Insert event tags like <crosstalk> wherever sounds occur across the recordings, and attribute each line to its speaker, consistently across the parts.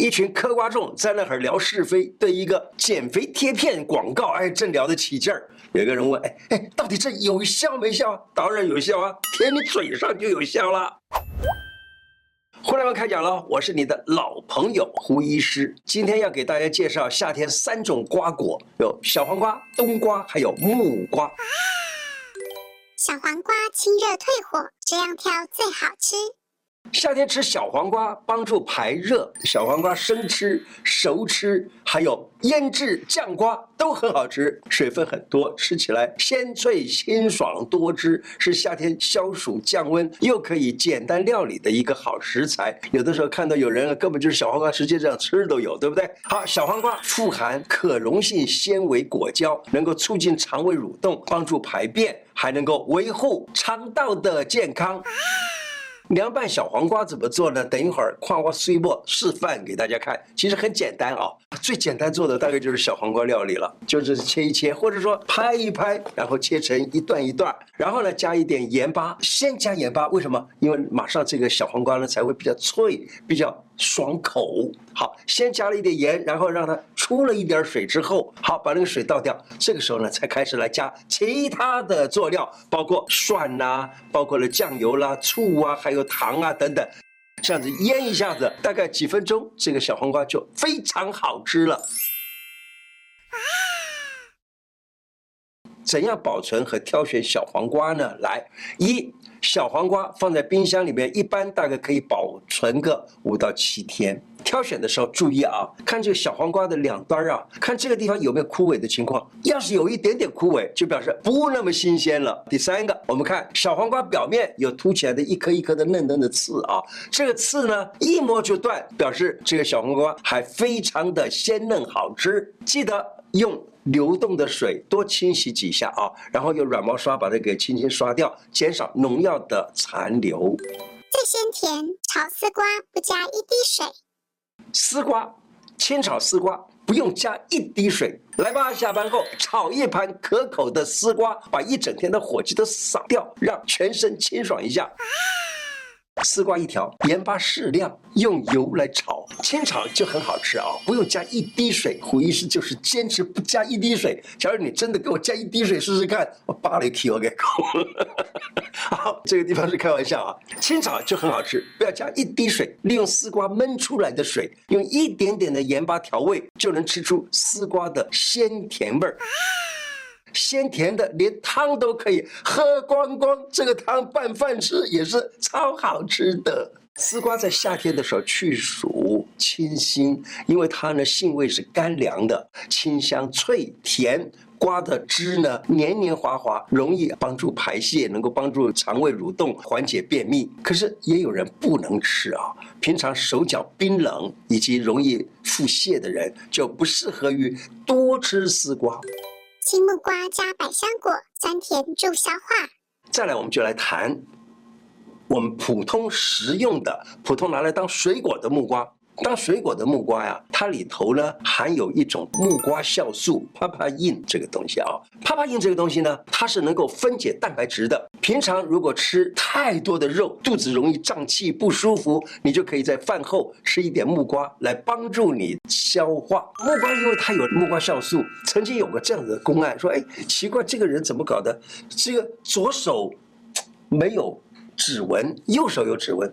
Speaker 1: 一群嗑瓜众在那儿聊是非，对一个减肥贴片广告，哎，正聊得起劲儿。有个人问，哎哎，到底这有效没效？当然有效啊，贴你嘴上就有效了。胡乃文开讲了，我是你的老朋友胡医师，今天要给大家介绍夏天三种瓜果，有小黄瓜、冬瓜，还有木瓜。
Speaker 2: 小黄瓜清热退火，这样挑最好吃。
Speaker 1: 夏天吃小黄瓜帮助排热，小黄瓜生吃、熟吃，还有腌制酱瓜都很好吃，水分很多，吃起来鲜脆清爽多汁，是夏天消暑降温又可以简单料理的一个好食材。有的时候看到有人根本就是小黄瓜直接这样吃都有，对不对？好，小黄瓜富含可溶性纤维果胶，能够促进肠胃蠕动，帮助排便，还能够维护肠道的健康。凉拌小黄瓜怎么做呢？等一会儿矿花水墨示范给大家看，其实很简单啊、最简单做的大概就是小黄瓜料理了，就是切一切，或者说拍一拍，然后切成一段一段，然后呢加一点盐巴，先加盐巴，为什么？因为马上这个小黄瓜呢才会比较脆，比较爽口。好，先加了一点盐，然后让它出了一点水之后，好，把那个水倒掉。这个时候呢，才开始来加其他的佐料，包括蒜呐、包括了酱油啦、醋啊，还有糖啊等等。这样子腌一下子，大概几分钟，这个小黄瓜就非常好吃了。怎样保存和挑选小黄瓜呢？来，一小黄瓜放在冰箱里面，一般大概可以保存个五到七天。挑选的时候注意啊，看这个小黄瓜的两端啊，看这个地方有没有枯萎的情况。要是有一点点枯萎，就表示不那么新鲜了。第三个，我们看小黄瓜表面有凸起来的一颗一颗的嫩嫩的刺啊，这个刺呢一摸就断，表示这个小黄瓜还非常的鲜嫩好吃。记得用流动的水多清洗几下啊，然后用软毛刷把它给轻轻刷掉，减少农药的残留。
Speaker 2: 最鲜甜，炒丝瓜不加一滴水。
Speaker 1: 丝瓜，清炒丝瓜不用加一滴水，来吧，下班后炒一盘可口的丝瓜，把一整天的火气都扫掉，让全身清爽一下。丝瓜一条，盐巴适量，用油来炒，清炒就很好吃啊！不用加一滴水。胡医师就是坚持不加一滴水。假如你真的给我加一滴水试试看，我扒了一提我给扣。好，这个地方是开玩笑啊。清炒就很好吃，不要加一滴水，利用丝瓜焖出来的水，用一点点的盐巴调味，就能吃出丝瓜的鲜甜味儿。鲜甜的，连汤都可以喝光光。这个汤拌饭吃也是超好吃的。丝瓜在夏天的时候去暑清心，因为它呢性味是甘凉的，清香脆甜。瓜的汁呢黏黏滑滑，容易帮助排泄，能够帮助肠胃蠕动，缓解便秘。可是也有人不能吃啊，平常手脚冰冷以及容易腹泻的人就不适合于多吃丝瓜。
Speaker 2: 青木瓜加百香果，酸甜助消化。
Speaker 1: 再来，我们就来谈我们普通食用的、普通拿来当水果的木瓜。当水果的木瓜呀，它里头呢含有一种木瓜酵素 papain 这个东西啊。papain 这个东西呢，它是能够分解蛋白质的。平常如果吃太多的肉，肚子容易胀气不舒服，你就可以在饭后吃一点木瓜来帮助你消化。木瓜因为它有木瓜酵素，曾经有个这样的公案说，哎，奇怪，这个人怎么搞的？这个左手没有指纹，右手有指纹，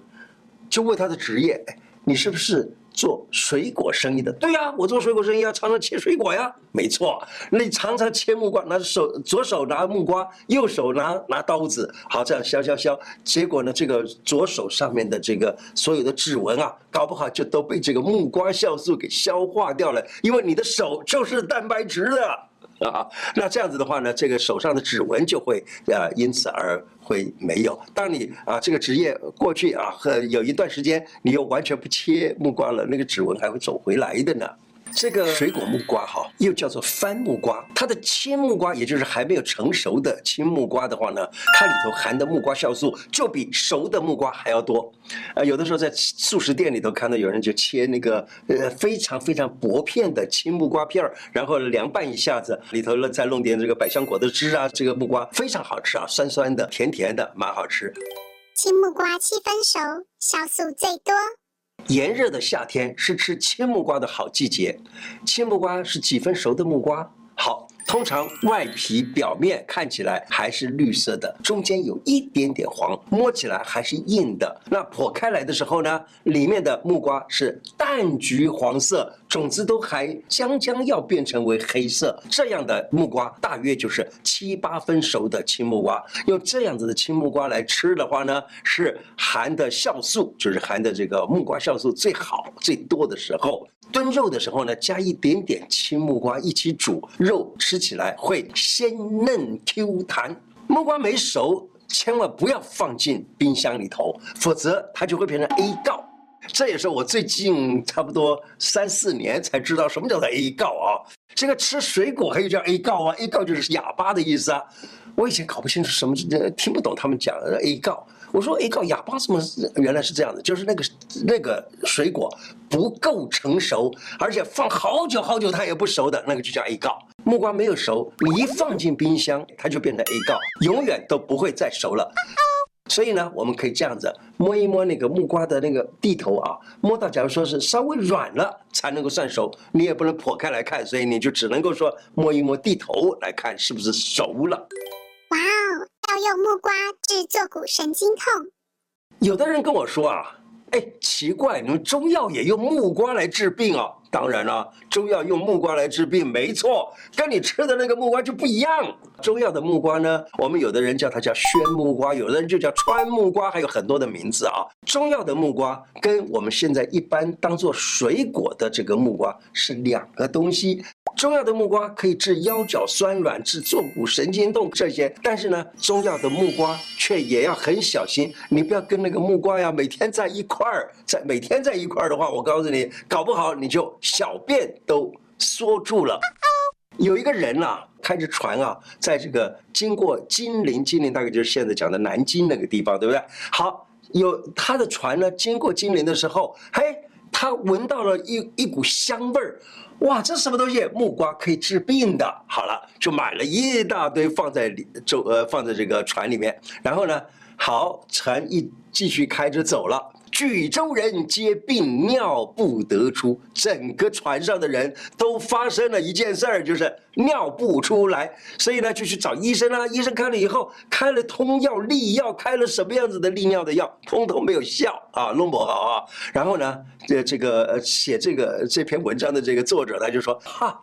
Speaker 1: 就问他的职业。你是不是做水果生意的？对呀，我做水果生意要常常切水果呀。没错，你常常切木瓜，拿手左手拿木瓜，右手拿拿刀子，好这样削削削。结果呢，这个左手上面的这个所有的指纹啊，搞不好就都被这个木瓜酵素给消化掉了，因为你的手就是蛋白质的。啊，那这样子的话呢，这个手上的指纹就会呃因此而会没有。当你啊这个职业过去啊和有一段时间你又完全不切目光了，那个指纹还会走回来的呢。这个水果木瓜哈，又叫做番木瓜，它的青木瓜，也就是还没有成熟的青木瓜的话呢，它里头含的木瓜酵素就比熟的木瓜还要多。呃，有的时候在素食店里头看到有人就切那个呃非常非常薄片的青木瓜片儿，然后凉拌一下子，里头呢再弄点这个百香果的汁啊，这个木瓜非常好吃啊，酸酸的，甜甜的，蛮好吃。
Speaker 2: 青木瓜七分熟，酵素最多。
Speaker 1: 炎热的夏天是吃青木瓜的好季节。青木瓜是几分熟的木瓜？通常外皮表面看起来还是绿色的，中间有一点点黄，摸起来还是硬的。那剖开来的时候呢，里面的木瓜是淡橘黄色，种子都还将将要变成为黑色。这样的木瓜大约就是七八分熟的青木瓜。用这样子的青木瓜来吃的话呢，是含的酵素，就是含的这个木瓜酵素最好最多的时候。炖肉的时候呢，加一点点青木瓜一起煮，肉吃吃起来会鲜嫩 Q 弹。木瓜没熟，千万不要放进冰箱里头，否则它就会变成 A 告。这也是我最近差不多三四年才知道什么叫做 A 告啊。这个吃水果还有叫 A 告啊，A 告就是哑巴的意思啊。我以前搞不清楚什么，听不懂他们讲的 A 告。我说 A 告哑巴怎么原来是这样的？就是那个那个水果不够成熟，而且放好久好久它也不熟的那个就叫 A 告。木瓜没有熟，你一放进冰箱，它就变成 A 告，永远都不会再熟了。所以呢，我们可以这样子摸一摸那个木瓜的那个蒂头啊，摸到假如说是稍微软了才能够算熟，你也不能剖开来看，所以你就只能够说摸一摸蒂头来看是不是熟了。
Speaker 2: 哇哦！要用木瓜治坐骨神经痛。
Speaker 1: 有的人跟我说啊，哎，奇怪，你们中药也用木瓜来治病啊？当然了，中药用木瓜来治病没错，跟你吃的那个木瓜就不一样。中药的木瓜呢，我们有的人叫它叫宣木瓜，有的人就叫川木瓜，还有很多的名字啊。中药的木瓜跟我们现在一般当做水果的这个木瓜是两个东西。中药的木瓜可以治腰脚酸软、治坐骨神经痛这些，但是呢，中药的木瓜却也要很小心，你不要跟那个木瓜呀每天在一块儿，在每天在一块儿的话，我告诉你，搞不好你就小便都缩住了。有一个人啊，开着船啊，在这个经过金陵，金陵大概就是现在讲的南京那个地方，对不对？好，有他的船呢，经过金陵的时候，嘿，他闻到了一一股香味儿。哇，这什么东西？木瓜可以治病的。好了，就买了一大堆放在里，就呃放在这个船里面。然后呢，好，船一继续开着走了。举州人皆病尿不得出，整个船上的人都发生了一件事儿，就是尿不出来，所以呢就去找医生啦、啊。医生看了以后，开了通药利药，开了什么样子的利尿的药，通通没有效啊，弄不好啊。然后呢，这这个写这个这篇文章的这个作者他就说哈。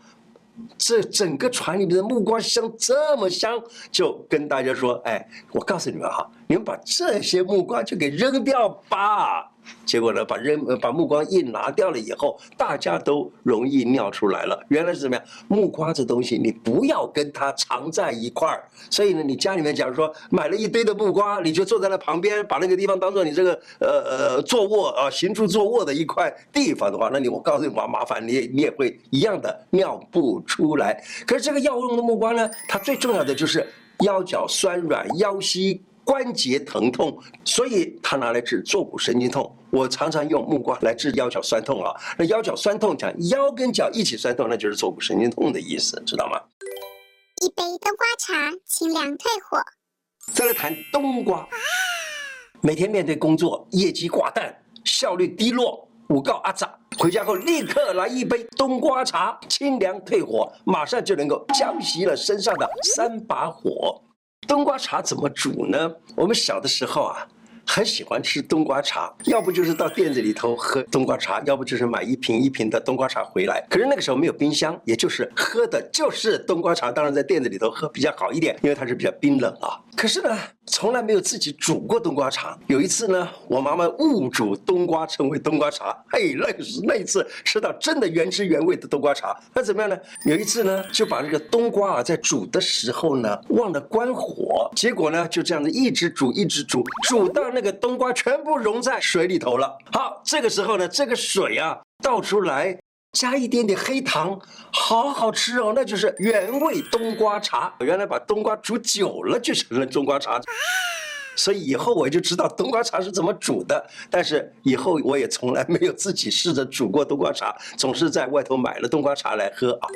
Speaker 1: 这整个船里面的木瓜香这么香，就跟大家说，哎，我告诉你们哈，你们把这些木瓜就给扔掉吧。结果呢，把扔把木瓜一拿掉了以后，大家都容易尿出来了。原来是怎么样？木瓜这东西，你不要跟它藏在一块儿。所以呢，你家里面假如说买了一堆的木瓜，你就坐在那旁边，把那个地方当做你这个呃呃坐卧啊行住坐卧的一块地方的话，那你我告诉你，麻麻烦你你也会一样的尿不出来。可是这个药用的木瓜呢，它最重要的就是腰脚酸软、腰膝。关节疼痛，所以它拿来治坐骨神经痛。我常常用木瓜来治腰脚酸痛啊。那腰脚酸痛讲腰跟脚一起酸痛，那就是坐骨神经痛的意思，知道吗？
Speaker 2: 一杯冬瓜茶，清凉退火。
Speaker 1: 再来谈冬瓜。每天面对工作，业绩挂蛋，效率低落，五告阿杂，回家后立刻来一杯冬瓜茶，清凉退火，马上就能够浇熄了身上的三把火。冬瓜茶怎么煮呢？我们小的时候啊，很喜欢吃冬瓜茶，要不就是到店子里头喝冬瓜茶，要不就是买一瓶一瓶的冬瓜茶回来。可是那个时候没有冰箱，也就是喝的就是冬瓜茶。当然在店子里头喝比较好一点，因为它是比较冰冷啊。可是呢，从来没有自己煮过冬瓜茶。有一次呢，我妈妈误煮冬瓜成为冬瓜茶，嘿，那个是那一次吃到真的原汁原味的冬瓜茶。那怎么样呢？有一次呢，就把这个冬瓜啊，在煮的时候呢，忘了关火，结果呢，就这样子一直煮，一直煮，煮到那个冬瓜全部融在水里头了。好，这个时候呢，这个水啊倒出来。加一点点黑糖，好好吃哦，那就是原味冬瓜茶。原来把冬瓜煮久了就成了冬瓜茶，所以以后我就知道冬瓜茶是怎么煮的。但是以后我也从来没有自己试着煮过冬瓜茶，总是在外头买了冬瓜茶来喝啊。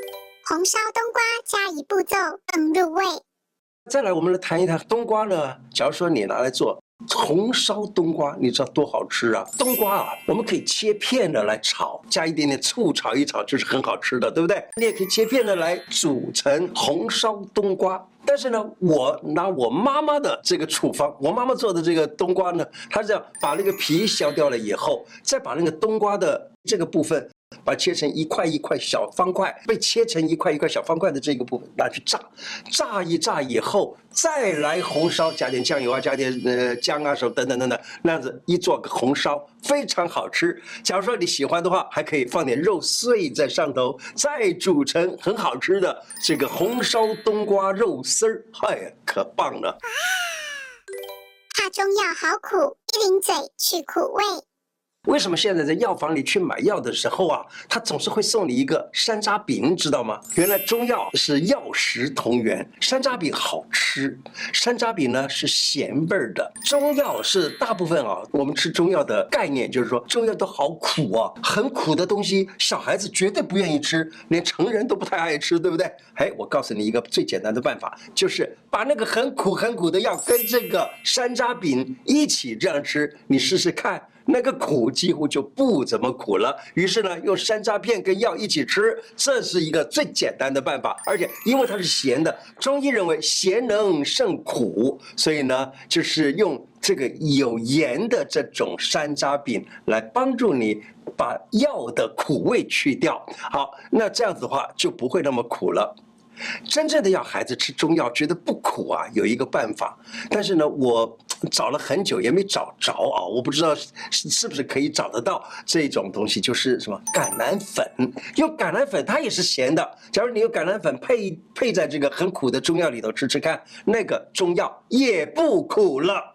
Speaker 2: 红烧冬瓜加一步骤更入味。
Speaker 1: 再来，我们来谈一谈冬瓜呢。假如说你拿来做红烧冬瓜，你知道多好吃啊？冬瓜啊，我们可以切片的来炒，加一点点醋炒一炒，就是很好吃的，对不对？你也可以切片的来煮成红烧冬瓜。但是呢，我拿我妈妈的这个处方，我妈妈做的这个冬瓜呢，她是这样把那个皮削掉了以后，再把那个冬瓜的这个部分。把它切成一块一块小方块，被切成一块一块小方块的这个部分拿去炸，炸一炸以后再来红烧，加点酱油啊，加点呃姜啊什么等等等等，那样子一做个红烧非常好吃。假如说你喜欢的话，还可以放点肉碎在上头，再煮成很好吃的这个红烧冬瓜肉丝儿，哎呀，可棒了！
Speaker 2: 啊 <laughs> 怕中药好苦，一临嘴去苦味。
Speaker 1: 为什么现在在药房里去买药的时候啊，他总是会送你一个山楂饼，知道吗？原来中药是药食同源，山楂饼好吃，山楂饼呢是咸味儿的。中药是大部分啊，我们吃中药的概念就是说，中药都好苦啊，很苦的东西，小孩子绝对不愿意吃，连成人都不太爱吃，对不对？哎，我告诉你一个最简单的办法，就是把那个很苦很苦的药跟这个山楂饼一起这样吃，你试试看。那个苦几乎就不怎么苦了，于是呢，用山楂片跟药一起吃，这是一个最简单的办法。而且因为它是咸的，中医认为咸能胜苦，所以呢，就是用这个有盐的这种山楂饼来帮助你把药的苦味去掉。好，那这样子的话就不会那么苦了。真正的要孩子吃中药觉得不苦啊，有一个办法，但是呢，我 <laughs> 找了很久也没找着啊，我不知道是是不是可以找得到这种东西，就是什么橄榄粉，用橄榄粉它也是咸的，假如你用橄榄粉配配在这个很苦的中药里头吃吃看，那个中药也不苦了。